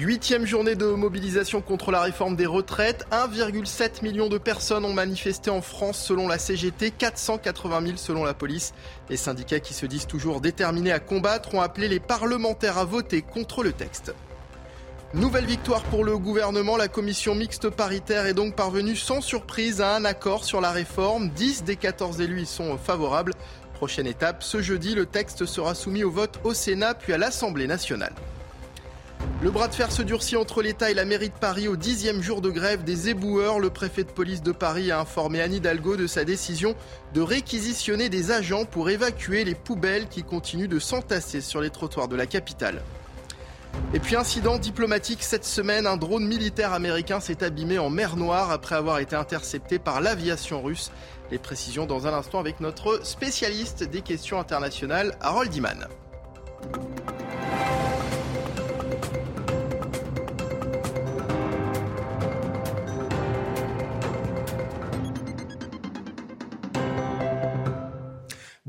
Huitième journée de mobilisation contre la réforme des retraites. 1,7 million de personnes ont manifesté en France selon la CGT, 480 000 selon la police. Les syndicats qui se disent toujours déterminés à combattre ont appelé les parlementaires à voter contre le texte. Nouvelle victoire pour le gouvernement. La commission mixte paritaire est donc parvenue sans surprise à un accord sur la réforme. 10 des 14 élus y sont favorables. Prochaine étape, ce jeudi, le texte sera soumis au vote au Sénat puis à l'Assemblée nationale. Le bras de fer se durcit entre l'État et la mairie de Paris au dixième jour de grève des éboueurs. Le préfet de police de Paris a informé Anne Hidalgo de sa décision de réquisitionner des agents pour évacuer les poubelles qui continuent de s'entasser sur les trottoirs de la capitale. Et puis incident diplomatique cette semaine, un drone militaire américain s'est abîmé en mer Noire après avoir été intercepté par l'aviation russe. Les précisions dans un instant avec notre spécialiste des questions internationales, Harold Iman.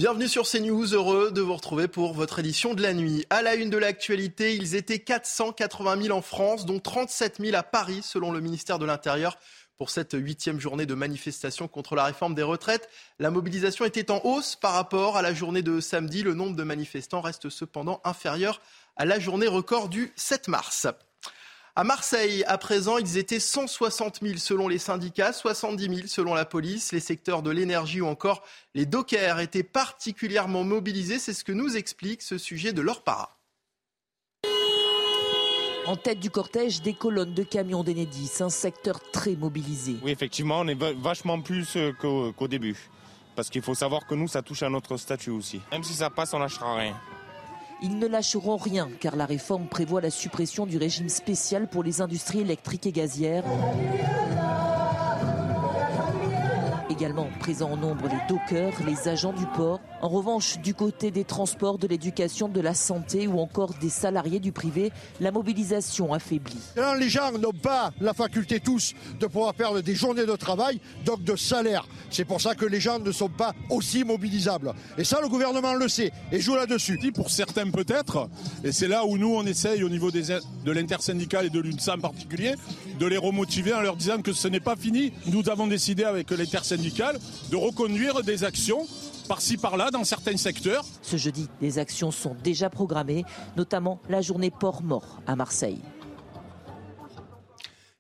Bienvenue sur CNews, heureux de vous retrouver pour votre édition de la nuit. À la une de l'actualité, ils étaient 480 000 en France, dont 37 000 à Paris, selon le ministère de l'Intérieur. Pour cette huitième journée de manifestation contre la réforme des retraites, la mobilisation était en hausse par rapport à la journée de samedi. Le nombre de manifestants reste cependant inférieur à la journée record du 7 mars. À Marseille, à présent, ils étaient 160 000 selon les syndicats, 70 000 selon la police. Les secteurs de l'énergie ou encore les dockers étaient particulièrement mobilisés. C'est ce que nous explique ce sujet de leur para. En tête du cortège, des colonnes de camions d'Enedis, un secteur très mobilisé. Oui, effectivement, on est vachement plus euh, qu'au début. Parce qu'il faut savoir que nous, ça touche à notre statut aussi. Même si ça passe, on lâchera rien. Ils ne lâcheront rien car la réforme prévoit la suppression du régime spécial pour les industries électriques et gazières. Également présents en nombre les dockers, les agents du port. En revanche, du côté des transports, de l'éducation, de la santé ou encore des salariés du privé, la mobilisation affaiblit. les gens n'ont pas la faculté tous de pouvoir perdre des journées de travail, donc de salaire. C'est pour ça que les gens ne sont pas aussi mobilisables. Et ça, le gouvernement le sait et joue là-dessus. Pour certains peut-être, et c'est là où nous on essaye au niveau des, de l'intersyndicale et de l'UNSA en particulier, de les remotiver en leur disant que ce n'est pas fini. Nous avons décidé avec l'intersyndicale de reconduire des actions par-ci par-là dans certains secteurs. Ce jeudi, des actions sont déjà programmées, notamment la journée port mort à Marseille.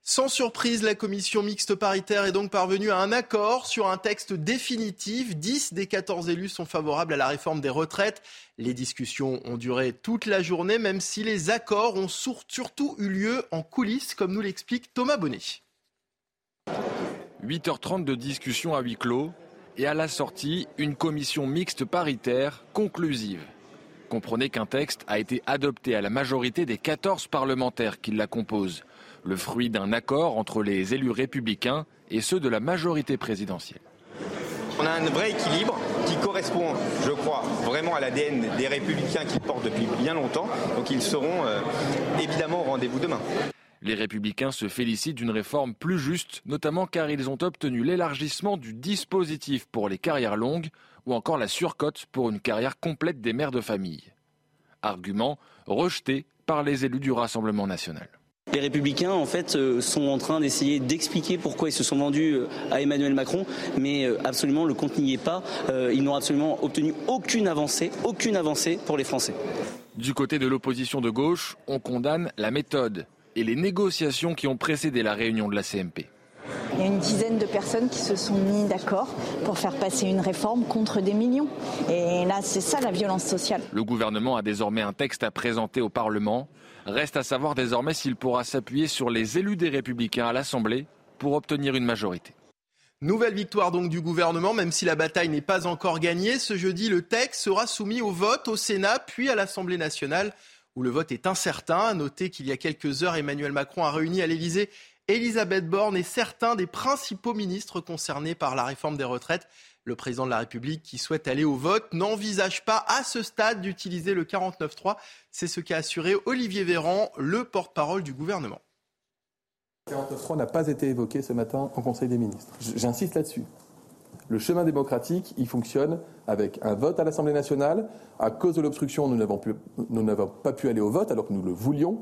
Sans surprise, la commission mixte paritaire est donc parvenue à un accord sur un texte définitif. 10 des 14 élus sont favorables à la réforme des retraites. Les discussions ont duré toute la journée, même si les accords ont surtout eu lieu en coulisses, comme nous l'explique Thomas Bonnet. 8h30 de discussion à huis clos et à la sortie, une commission mixte paritaire conclusive. Comprenez qu'un texte a été adopté à la majorité des 14 parlementaires qui la composent, le fruit d'un accord entre les élus républicains et ceux de la majorité présidentielle. On a un vrai équilibre qui correspond, je crois, vraiment à l'ADN des républicains qu'ils portent depuis bien longtemps. Donc ils seront euh, évidemment au rendez-vous demain. Les républicains se félicitent d'une réforme plus juste, notamment car ils ont obtenu l'élargissement du dispositif pour les carrières longues ou encore la surcote pour une carrière complète des mères de famille. Argument rejeté par les élus du Rassemblement national. Les républicains, en fait, euh, sont en train d'essayer d'expliquer pourquoi ils se sont vendus euh, à Emmanuel Macron, mais euh, absolument le compte n'y est pas. Ils n'ont absolument obtenu aucune avancée, aucune avancée pour les Français. Du côté de l'opposition de gauche, on condamne la méthode et les négociations qui ont précédé la réunion de la CMP. Il y a une dizaine de personnes qui se sont mis d'accord pour faire passer une réforme contre des millions. Et là, c'est ça la violence sociale. Le gouvernement a désormais un texte à présenter au Parlement. Reste à savoir désormais s'il pourra s'appuyer sur les élus des Républicains à l'Assemblée pour obtenir une majorité. Nouvelle victoire donc du gouvernement, même si la bataille n'est pas encore gagnée. Ce jeudi, le texte sera soumis au vote au Sénat, puis à l'Assemblée nationale, où le vote est incertain. Notez qu'il y a quelques heures, Emmanuel Macron a réuni à l'Élysée Elisabeth Borne et certains des principaux ministres concernés par la réforme des retraites. Le président de la République, qui souhaite aller au vote, n'envisage pas à ce stade d'utiliser le 49-3. C'est ce qu'a assuré Olivier Véran, le porte-parole du gouvernement. Le 49.3 n'a pas été évoqué ce matin en Conseil des ministres. J'insiste là-dessus. Le chemin démocratique, il fonctionne avec un vote à l'Assemblée nationale. À cause de l'obstruction, nous n'avons pas pu aller au vote alors que nous le voulions.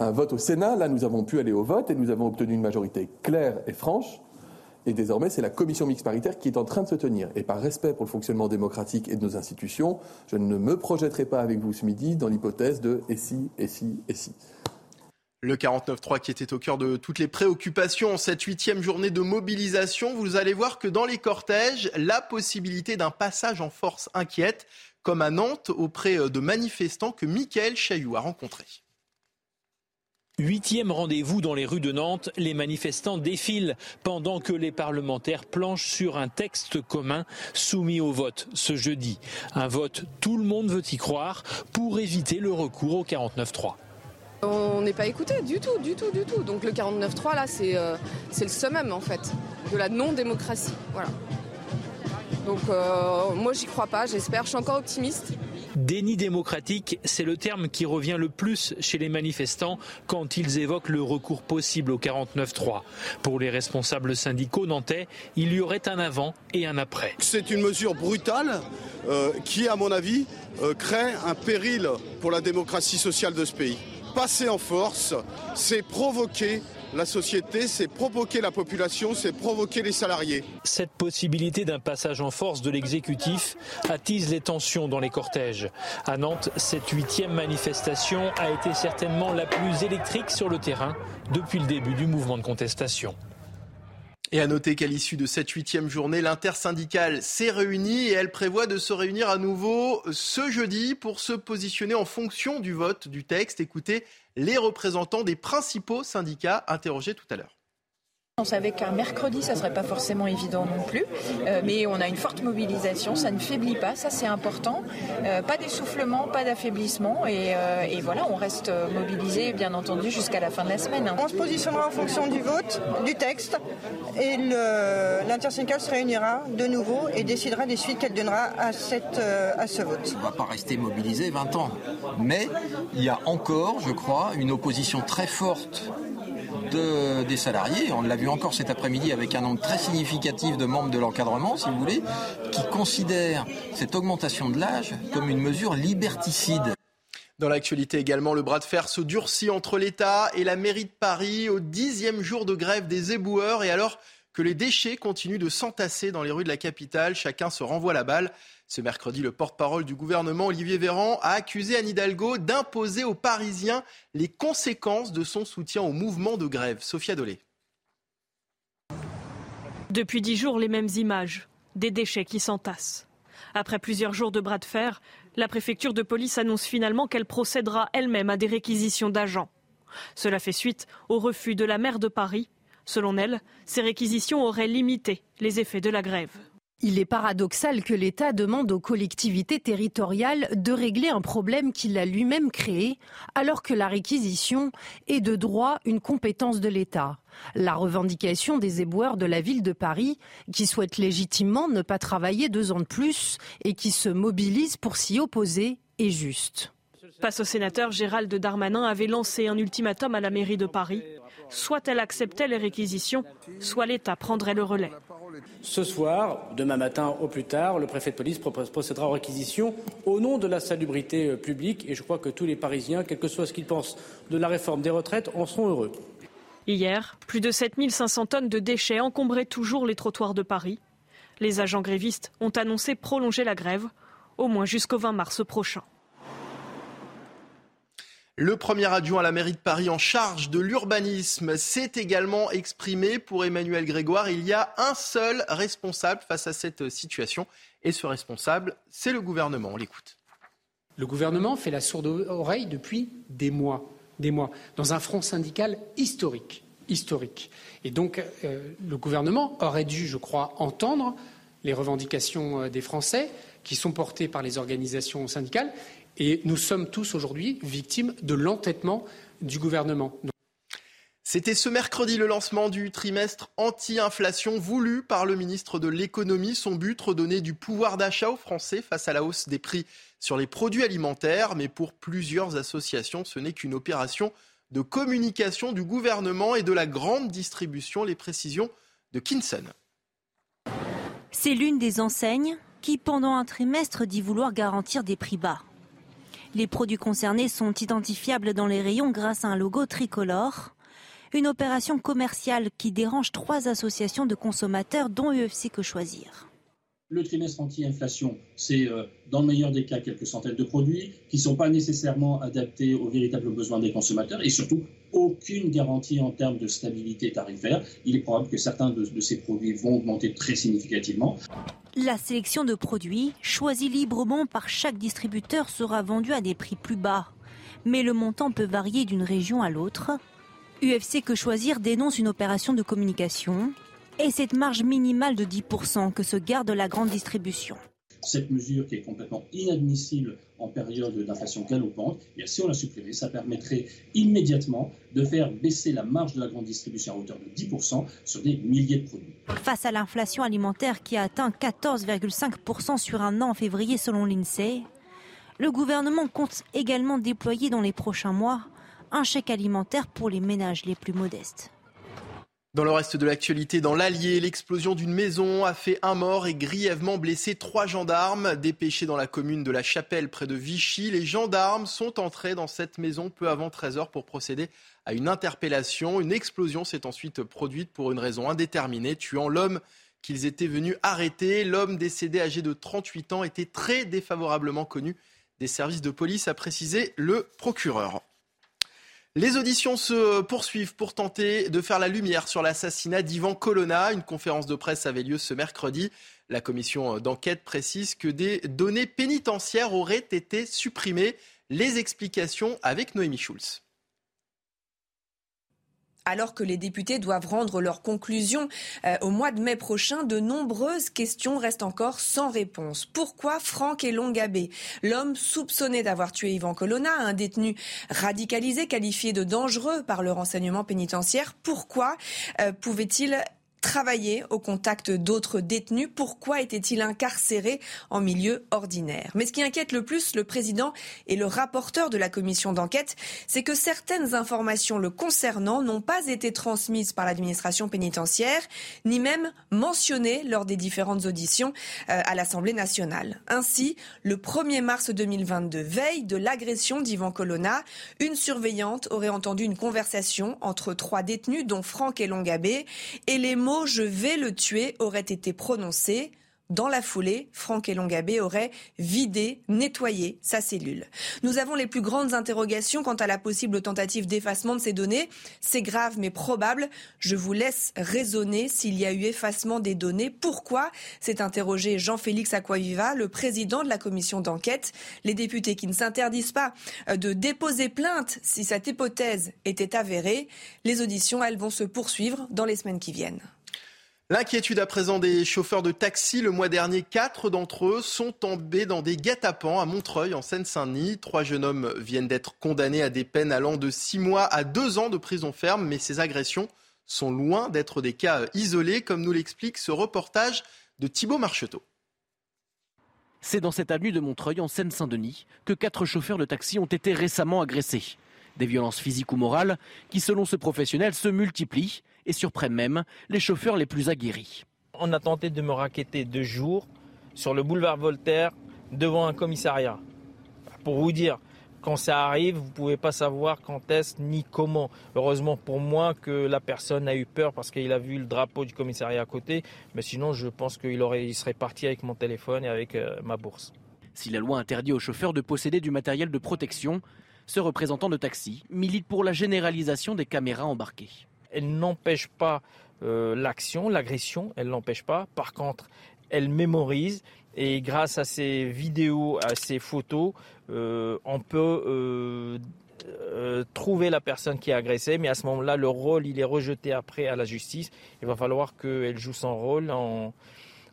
Un vote au Sénat, là, nous avons pu aller au vote et nous avons obtenu une majorité claire et franche. Et désormais, c'est la commission mixte paritaire qui est en train de se tenir. Et par respect pour le fonctionnement démocratique et de nos institutions, je ne me projetterai pas avec vous ce midi dans l'hypothèse de et si, et si, et si. Le 49-3 qui était au cœur de toutes les préoccupations en cette huitième journée de mobilisation. Vous allez voir que dans les cortèges, la possibilité d'un passage en force inquiète, comme à Nantes auprès de manifestants que Mickaël Chailloux a rencontrés. Huitième rendez-vous dans les rues de Nantes, les manifestants défilent pendant que les parlementaires planchent sur un texte commun soumis au vote ce jeudi. Un vote, tout le monde veut y croire, pour éviter le recours au 49-3. On n'est pas écouté du tout, du tout, du tout. Donc le 49-3, là, euh, c'est le summum, en fait, de la non-démocratie. Voilà. Donc euh, moi, j'y crois pas, j'espère, je suis encore optimiste. Déni démocratique, c'est le terme qui revient le plus chez les manifestants quand ils évoquent le recours possible au 49-3. Pour les responsables syndicaux nantais, il y aurait un avant et un après. C'est une mesure brutale euh, qui, à mon avis, crée un péril pour la démocratie sociale de ce pays passer en force, c'est provoquer la société, c'est provoquer la population, c'est provoquer les salariés. Cette possibilité d'un passage en force de l'exécutif attise les tensions dans les cortèges. À Nantes, cette huitième manifestation a été certainement la plus électrique sur le terrain depuis le début du mouvement de contestation. Et à noter qu'à l'issue de cette huitième journée, l'intersyndicale s'est réunie et elle prévoit de se réunir à nouveau ce jeudi pour se positionner en fonction du vote du texte. Écoutez les représentants des principaux syndicats interrogés tout à l'heure. On savait qu'un mercredi, ça serait pas forcément évident non plus, euh, mais on a une forte mobilisation, ça ne faiblit pas, ça c'est important. Euh, pas d'essoufflement, pas d'affaiblissement, euh, et, voilà, on reste mobilisé, bien entendu, jusqu'à la fin de la semaine. On se positionnera en fonction du vote, du texte, et l'intersyndicale se réunira de nouveau et décidera des suites qu'elle donnera à, cette, à ce vote. On ne va pas rester mobilisé 20 ans, mais il y a encore, je crois, une opposition très forte des salariés. On l'a vu encore cet après-midi avec un nombre très significatif de membres de l'encadrement, si vous voulez, qui considèrent cette augmentation de l'âge comme une mesure liberticide. Dans l'actualité également, le bras de fer se durcit entre l'État et la mairie de Paris au dixième jour de grève des éboueurs et alors que les déchets continuent de s'entasser dans les rues de la capitale, chacun se renvoie la balle. Ce mercredi, le porte-parole du gouvernement, Olivier Véran, a accusé Anne Hidalgo d'imposer aux Parisiens les conséquences de son soutien au mouvement de grève. Sophia Dolé. Depuis dix jours, les mêmes images, des déchets qui s'entassent. Après plusieurs jours de bras de fer, la préfecture de police annonce finalement qu'elle procédera elle-même à des réquisitions d'agents. Cela fait suite au refus de la maire de Paris. Selon elle, ces réquisitions auraient limité les effets de la grève. Il est paradoxal que l'État demande aux collectivités territoriales de régler un problème qu'il a lui-même créé, alors que la réquisition est de droit une compétence de l'État. La revendication des éboueurs de la ville de Paris, qui souhaitent légitimement ne pas travailler deux ans de plus et qui se mobilisent pour s'y opposer, est juste. Face au sénateur, Gérald Darmanin avait lancé un ultimatum à la mairie de Paris. Soit elle acceptait les réquisitions, soit l'État prendrait le relais. Ce soir, demain matin au plus tard, le préfet de police procédera aux réquisitions au nom de la salubrité euh, publique et je crois que tous les Parisiens, quel que soit ce qu'ils pensent de la réforme des retraites, en seront heureux. Hier, plus de 7500 tonnes de déchets encombraient toujours les trottoirs de Paris. Les agents grévistes ont annoncé prolonger la grève, au moins jusqu'au 20 mars prochain. Le premier adjoint à la mairie de Paris en charge de l'urbanisme s'est également exprimé pour Emmanuel Grégoire. Il y a un seul responsable face à cette situation et ce responsable, c'est le gouvernement. On l'écoute. Le gouvernement fait la sourde oreille depuis des mois, dans un front syndical historique. historique. Et donc, le gouvernement aurait dû, je crois, entendre les revendications des Français qui sont portées par les organisations syndicales. Et nous sommes tous aujourd'hui victimes de l'entêtement du gouvernement. C'était ce mercredi le lancement du trimestre anti-inflation voulu par le ministre de l'économie. Son but, redonner du pouvoir d'achat aux Français face à la hausse des prix sur les produits alimentaires. Mais pour plusieurs associations, ce n'est qu'une opération de communication du gouvernement et de la grande distribution. Les précisions de Kinson. C'est l'une des enseignes qui, pendant un trimestre, dit vouloir garantir des prix bas. Les produits concernés sont identifiables dans les rayons grâce à un logo tricolore. Une opération commerciale qui dérange trois associations de consommateurs, dont UFC Que Choisir. Le trimestre anti-inflation, c'est euh, dans le meilleur des cas quelques centaines de produits qui ne sont pas nécessairement adaptés aux véritables besoins des consommateurs et surtout aucune garantie en termes de stabilité tarifaire. Il est probable que certains de ces produits vont augmenter très significativement. La sélection de produits, choisie librement par chaque distributeur, sera vendue à des prix plus bas. Mais le montant peut varier d'une région à l'autre. UFC Que Choisir dénonce une opération de communication et cette marge minimale de 10% que se garde la grande distribution. Cette mesure qui est complètement inadmissible en période d'inflation galopante, et si on la supprimait, ça permettrait immédiatement de faire baisser la marge de la grande distribution à hauteur de 10% sur des milliers de produits. Face à l'inflation alimentaire qui a atteint 14,5% sur un an en février selon l'INSEE, le gouvernement compte également déployer dans les prochains mois un chèque alimentaire pour les ménages les plus modestes. Dans le reste de l'actualité, dans l'Allier, l'explosion d'une maison a fait un mort et grièvement blessé trois gendarmes. Dépêchés dans la commune de La Chapelle, près de Vichy, les gendarmes sont entrés dans cette maison peu avant 13h pour procéder à une interpellation. Une explosion s'est ensuite produite pour une raison indéterminée, tuant l'homme qu'ils étaient venus arrêter. L'homme décédé, âgé de 38 ans, était très défavorablement connu des services de police, a précisé le procureur. Les auditions se poursuivent pour tenter de faire la lumière sur l'assassinat d'Ivan Colonna. Une conférence de presse avait lieu ce mercredi. La commission d'enquête précise que des données pénitentiaires auraient été supprimées. Les explications avec Noémie Schulz. Alors que les députés doivent rendre leurs conclusions euh, au mois de mai prochain, de nombreuses questions restent encore sans réponse. Pourquoi Franck Elongabé, l'homme soupçonné d'avoir tué Ivan Colonna, un détenu radicalisé qualifié de dangereux par le renseignement pénitentiaire, pourquoi euh, pouvait-il travailler au contact d'autres détenus. Pourquoi était-il incarcéré en milieu ordinaire? Mais ce qui inquiète le plus le président et le rapporteur de la commission d'enquête, c'est que certaines informations le concernant n'ont pas été transmises par l'administration pénitentiaire, ni même mentionnées lors des différentes auditions euh, à l'Assemblée nationale. Ainsi, le 1er mars 2022, veille de l'agression d'Ivan Colonna, une surveillante aurait entendu une conversation entre trois détenus, dont Franck Elongabé, et les mots je vais le tuer aurait été prononcé. Dans la foulée, Franck Elongabé aurait vidé, nettoyé sa cellule. Nous avons les plus grandes interrogations quant à la possible tentative d'effacement de ces données. C'est grave mais probable. Je vous laisse raisonner s'il y a eu effacement des données. Pourquoi? S'est interrogé Jean-Félix Aquaviva, le président de la commission d'enquête. Les députés qui ne s'interdisent pas de déposer plainte si cette hypothèse était avérée. Les auditions, elles, vont se poursuivre dans les semaines qui viennent. L'inquiétude à présent des chauffeurs de taxi. Le mois dernier, quatre d'entre eux sont tombés dans des guet-apens à Montreuil, en Seine-Saint-Denis. Trois jeunes hommes viennent d'être condamnés à des peines allant de six mois à deux ans de prison ferme, mais ces agressions sont loin d'être des cas isolés, comme nous l'explique ce reportage de Thibault Marcheteau. C'est dans cette avenue de Montreuil, en Seine-Saint-Denis, que quatre chauffeurs de taxi ont été récemment agressés. Des violences physiques ou morales qui, selon ce professionnel, se multiplient et surprennent même les chauffeurs les plus aguerris. On a tenté de me raqueter deux jours sur le boulevard Voltaire devant un commissariat. Pour vous dire, quand ça arrive, vous ne pouvez pas savoir quand est-ce ni comment. Heureusement pour moi que la personne a eu peur parce qu'il a vu le drapeau du commissariat à côté. Mais sinon, je pense qu'il il serait parti avec mon téléphone et avec euh, ma bourse. Si la loi interdit aux chauffeurs de posséder du matériel de protection, ce représentant de taxi milite pour la généralisation des caméras embarquées elle n'empêche pas euh, l'action, l'agression, elle l'empêche pas. Par contre, elle mémorise et grâce à ces vidéos, à ces photos, euh, on peut euh, trouver la personne qui a agressé, mais à ce moment-là, le rôle, il est rejeté après à la justice. Il va falloir qu'elle joue son rôle en,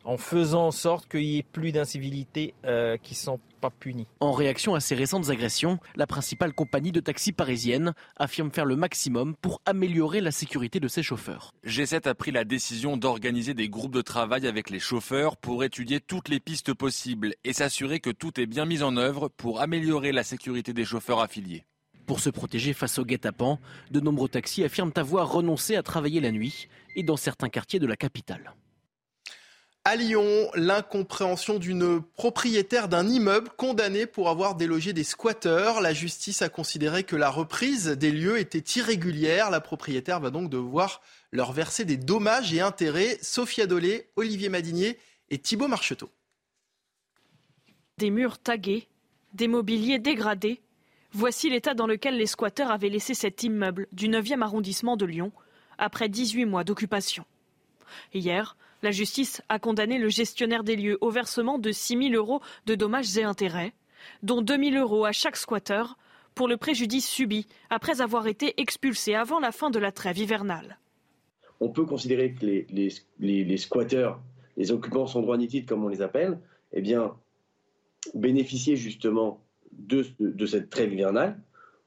en faisant en sorte qu'il y ait plus d'incivilités euh, qui ne sont pas punies. En réaction à ces récentes agressions, la principale compagnie de taxi parisienne affirme faire le maximum pour améliorer la sécurité de ses chauffeurs. G7 a pris la décision d'organiser des groupes de travail avec les chauffeurs pour étudier toutes les pistes possibles et s'assurer que tout est bien mis en œuvre pour améliorer la sécurité des chauffeurs affiliés. Pour se protéger face aux guet-apens, de nombreux taxis affirment avoir renoncé à travailler la nuit et dans certains quartiers de la capitale. À Lyon, l'incompréhension d'une propriétaire d'un immeuble condamnée pour avoir délogé des squatteurs. La justice a considéré que la reprise des lieux était irrégulière. La propriétaire va donc devoir leur verser des dommages et intérêts. Sophia Dolé, Olivier Madinier et Thibault Marcheteau. Des murs tagués, des mobiliers dégradés. Voici l'état dans lequel les squatteurs avaient laissé cet immeuble du 9e arrondissement de Lyon après 18 mois d'occupation. Hier, la justice a condamné le gestionnaire des lieux au versement de 6 000 euros de dommages et intérêts, dont 2 000 euros à chaque squatteur pour le préjudice subi après avoir été expulsé avant la fin de la trêve hivernale. On peut considérer que les, squatteurs, les occupants sans droit ni titre, comme on les appelle, eh bien, bénéficiaient justement de, cette trêve hivernale,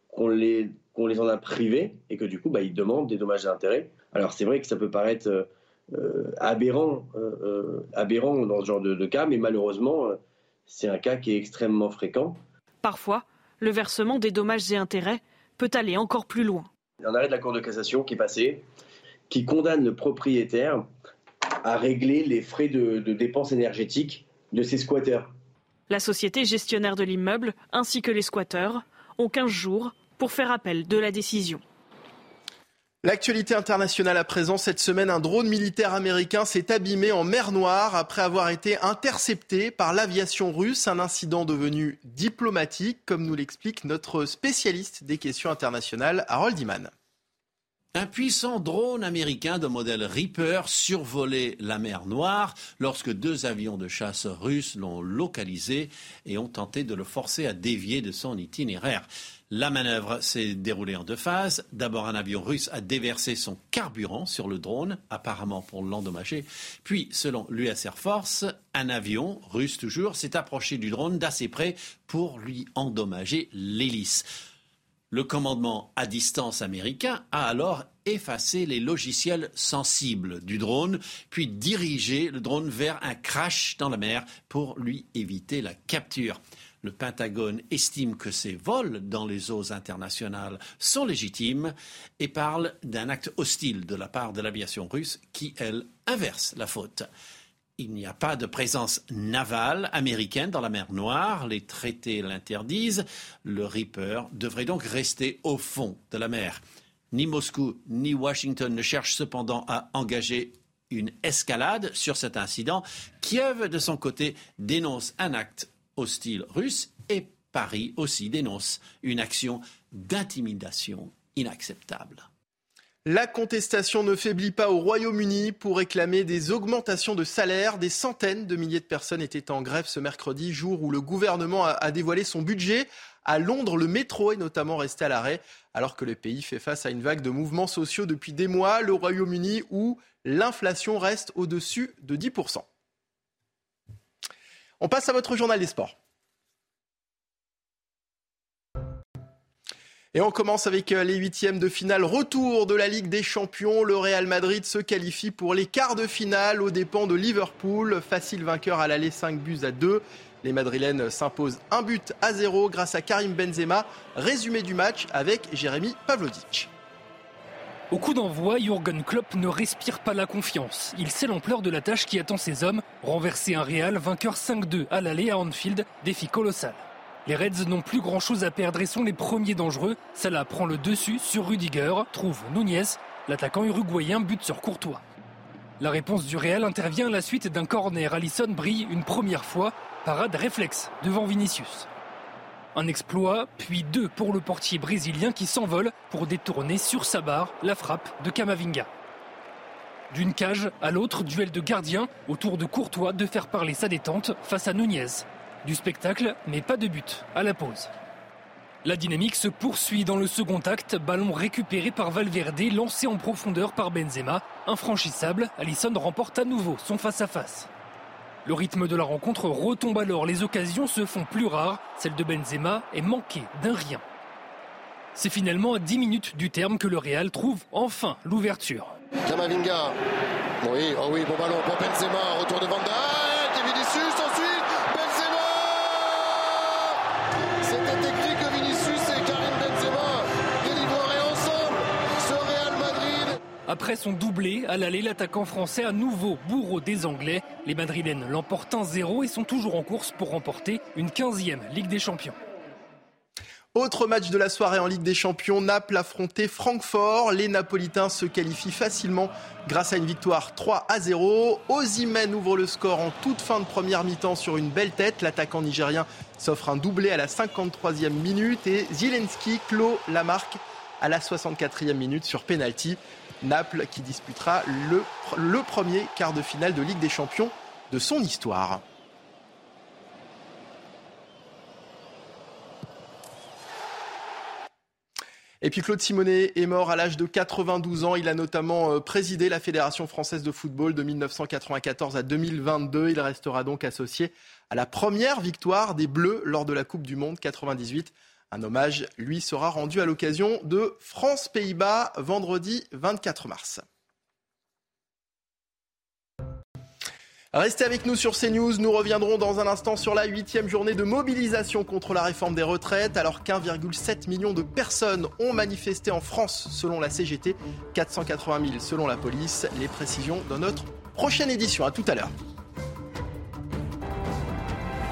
qu'on les, les en a privés et que du coup, bah, ils demandent des dommages et intérêts. Alors c'est vrai que ça peut paraître euh, aberrant, euh, euh, aberrant dans ce genre de, cas, mais malheureusement, c'est un cas qui est extrêmement fréquent. Parfois, le versement des dommages et intérêts peut aller encore plus loin. Il y a un arrêt de la Cour de cassation qui est passé, qui condamne le propriétaire à régler les frais de, de dépenses énergétiques de ses squatteurs. La société gestionnaire de l'immeuble ainsi que les squatteurs ont 15 jours pour faire appel de la décision. L'actualité internationale à présent, cette semaine, un drone militaire américain s'est abîmé en mer Noire après avoir été intercepté par l'aviation russe, un incident devenu diplomatique, comme nous l'explique notre spécialiste des questions internationales, Harold Iman. Un puissant drone américain de modèle Reaper survolait la mer Noire lorsque deux avions de chasse russes l'ont localisé et ont tenté de le forcer à dévier de son itinéraire. La manœuvre s'est déroulée en deux phases. D'abord, un avion russe a déversé son carburant sur le drone, apparemment pour l'endommager. Puis, selon l'US Air Force, un avion, russe toujours, s'est approché du drone d'assez près pour lui endommager l'hélice. Le commandement à distance américain a alors effacé les logiciels sensibles du drone, puis dirigé le drone vers un crash dans la mer pour lui éviter la capture. Le Pentagone estime que ces vols dans les eaux internationales sont légitimes et parle d'un acte hostile de la part de l'aviation russe qui, elle, inverse la faute. Il n'y a pas de présence navale américaine dans la mer Noire, les traités l'interdisent, le Reaper devrait donc rester au fond de la mer. Ni Moscou ni Washington ne cherchent cependant à engager une escalade sur cet incident. Kiev, de son côté, dénonce un acte hostile russe et Paris aussi dénonce une action d'intimidation inacceptable. La contestation ne faiblit pas au Royaume-Uni pour réclamer des augmentations de salaire. Des centaines de milliers de personnes étaient en grève ce mercredi, jour où le gouvernement a dévoilé son budget. À Londres, le métro est notamment resté à l'arrêt, alors que le pays fait face à une vague de mouvements sociaux depuis des mois. Le Royaume-Uni où l'inflation reste au-dessus de 10%. On passe à votre journal des sports. Et on commence avec euh, les huitièmes de finale. Retour de la Ligue des Champions. Le Real Madrid se qualifie pour les quarts de finale aux dépens de Liverpool. Facile vainqueur à l'aller 5 buts à 2. Les Madrilènes s'imposent un but à 0 grâce à Karim Benzema. Résumé du match avec Jérémy Pavlovic. Au coup d'envoi, Jürgen Klopp ne respire pas la confiance. Il sait l'ampleur de la tâche qui attend ses hommes. Renverser un Real vainqueur 5-2 à l'aller à Anfield, défi colossal. Les Reds n'ont plus grand-chose à perdre et sont les premiers dangereux. Salah prend le dessus sur Rudiger, trouve Nunez. L'attaquant uruguayen bute sur Courtois. La réponse du Real intervient à la suite d'un corner. Allison brille une première fois. Parade réflexe devant Vinicius. Un exploit, puis deux pour le portier brésilien qui s'envole pour détourner sur sa barre la frappe de Camavinga. D'une cage à l'autre, duel de gardien, autour de Courtois de faire parler sa détente face à Nunez. Du spectacle, mais pas de but, à la pause. La dynamique se poursuit dans le second acte. Ballon récupéré par Valverde, lancé en profondeur par Benzema. Infranchissable, Allison remporte à nouveau son face-à-face. Le rythme de la rencontre retombe alors. Les occasions se font plus rares. Celle de Benzema est manquée d'un rien. C'est finalement à 10 minutes du terme que le Real trouve enfin l'ouverture. Oui, oh oui, bon ballon pour Benzema. Retour de Van Après son doublé, à l'aller, l'attaquant français à nouveau bourreau des Anglais. Les Madrilènes l'emportent 1-0 et sont toujours en course pour remporter une 15e Ligue des Champions. Autre match de la soirée en Ligue des Champions, Naples affrontait Francfort. Les Napolitains se qualifient facilement grâce à une victoire 3 à 0. Ozymen ouvre le score en toute fin de première mi-temps sur une belle tête. L'attaquant nigérien s'offre un doublé à la 53e minute et Zelensky clôt la marque à la 64e minute sur penalty. Naples qui disputera le, premier quart de finale de Ligue des Champions de son histoire. Et puis Claude Simonet est mort à l'âge de 92 ans. Il a notamment euh, présidé la Fédération française de football de 1994 à 2022. Il restera donc associé à la première victoire des Bleus lors de la Coupe du Monde 98. Un hommage lui sera rendu à l'occasion de France-Pays-Bas vendredi 24 mars. Restez avec nous sur CNews. Nous reviendrons dans un instant sur la huitième journée de mobilisation contre la réforme des retraites, alors qu'1,7 million de personnes ont manifesté en France selon la CGT, 480 000 selon la police. Les précisions dans notre prochaine édition. À tout à l'heure.